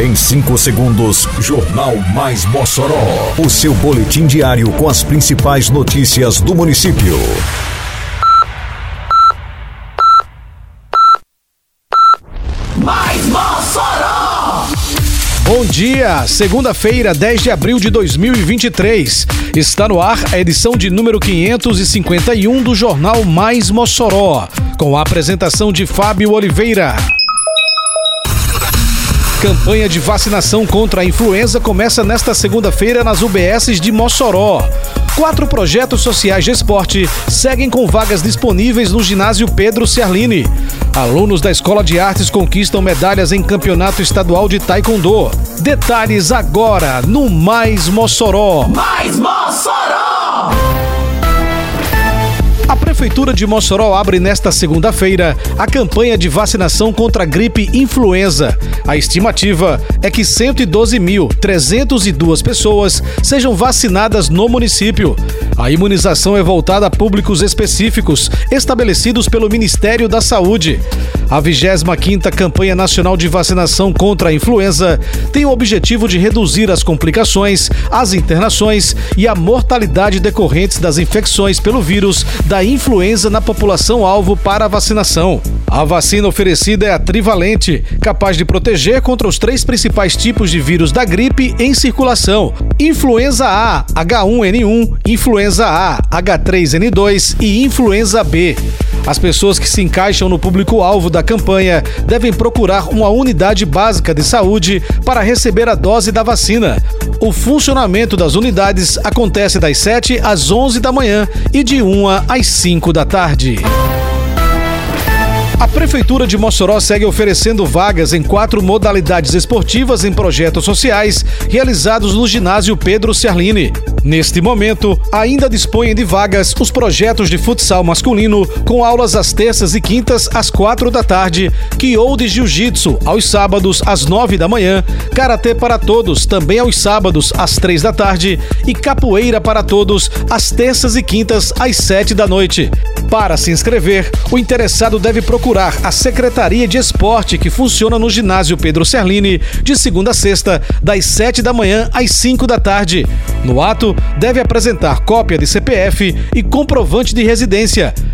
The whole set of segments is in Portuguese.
Em 5 segundos, Jornal Mais Mossoró. O seu boletim diário com as principais notícias do município. Mais Mossoró! Bom dia, segunda-feira, 10 de abril de 2023. Está no ar a edição de número 551 do Jornal Mais Mossoró, com a apresentação de Fábio Oliveira. Campanha de vacinação contra a influenza começa nesta segunda-feira nas UBSs de Mossoró. Quatro projetos sociais de esporte seguem com vagas disponíveis no ginásio Pedro Ciarline. Alunos da Escola de Artes conquistam medalhas em campeonato estadual de Taekwondo. Detalhes agora no Mais Mossoró. Mais Mossoró! A Prefeitura de Mossoró abre nesta segunda-feira a campanha de vacinação contra a gripe influenza. A estimativa é que 112.302 pessoas sejam vacinadas no município. A imunização é voltada a públicos específicos estabelecidos pelo Ministério da Saúde. A 25ª Campanha Nacional de Vacinação contra a Influenza tem o objetivo de reduzir as complicações, as internações e a mortalidade decorrentes das infecções pelo vírus da influenza na população alvo para a vacinação. A vacina oferecida é a trivalente, capaz de proteger contra os três principais tipos de vírus da gripe em circulação: influenza A, H1N1, influenza A, H3N2 e influenza B. As pessoas que se encaixam no público-alvo da campanha devem procurar uma unidade básica de saúde para receber a dose da vacina. O funcionamento das unidades acontece das 7 às 11 da manhã e de 1 às 5 da tarde. A Prefeitura de Mossoró segue oferecendo vagas em quatro modalidades esportivas em projetos sociais realizados no ginásio Pedro Ciarline. Neste momento, ainda dispõem de vagas os projetos de futsal masculino, com aulas às terças e quintas às quatro da tarde, Kyo de Jiu-Jitsu aos sábados às nove da manhã, Karatê para todos também aos sábados às três da tarde e Capoeira para todos às terças e quintas às sete da noite. Para se inscrever, o interessado deve procurar a Secretaria de Esporte que funciona no ginásio Pedro Serlini de segunda a sexta, das 7 da manhã às 5 da tarde. No ato, deve apresentar cópia de CPF e comprovante de residência.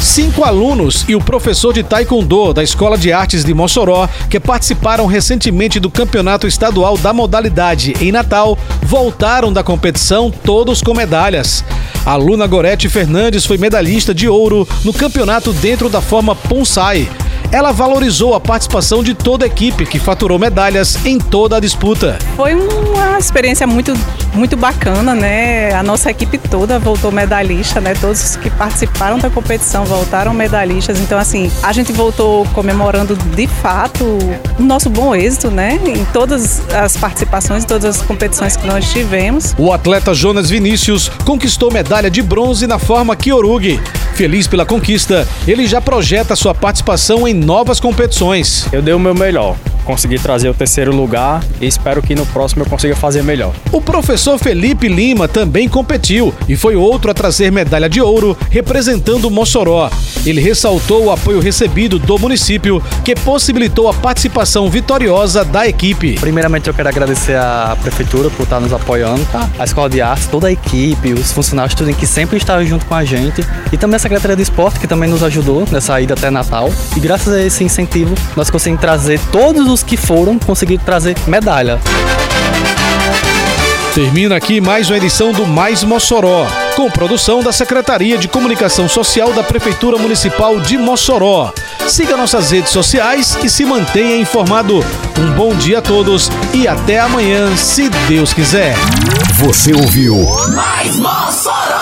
Cinco alunos e o professor de Taekwondo da Escola de Artes de Mossoró, que participaram recentemente do campeonato estadual da modalidade em Natal, voltaram da competição todos com medalhas. A aluna Gorete Fernandes foi medalhista de ouro no campeonato dentro da forma Ponsai. Ela valorizou a participação de toda a equipe, que faturou medalhas em toda a disputa. Foi uma experiência muito, muito bacana, né? A nossa equipe toda voltou medalhista, né? Todos que participaram da competição voltaram medalhistas. Então, assim, a gente voltou comemorando de fato o nosso bom êxito, né? Em todas as participações, em todas as competições que nós tivemos. O atleta Jonas Vinícius conquistou medalha de bronze na forma Kyorugi. Feliz pela conquista, ele já projeta sua participação em novas competições. Eu dei o meu melhor, consegui trazer o terceiro lugar e espero que no próximo eu consiga fazer melhor. O professor Felipe Lima também competiu e foi outro a trazer medalha de ouro representando Mossoró. Ele ressaltou o apoio recebido do município que possibilitou a participação vitoriosa da equipe. Primeiramente eu quero agradecer à prefeitura por estar nos apoiando, tá? a Escola de Artes, toda a equipe, os funcionários tudo que sempre estavam junto com a gente e também a Secretaria de Esporte que também nos ajudou nessa ida até Natal. E graças a esse incentivo nós conseguimos trazer todos os que foram conseguir trazer medalha. Termina aqui mais uma edição do Mais Mossoró, com produção da Secretaria de Comunicação Social da Prefeitura Municipal de Mossoró. Siga nossas redes sociais e se mantenha informado. Um bom dia a todos e até amanhã, se Deus quiser. Você ouviu Mais Mossoró!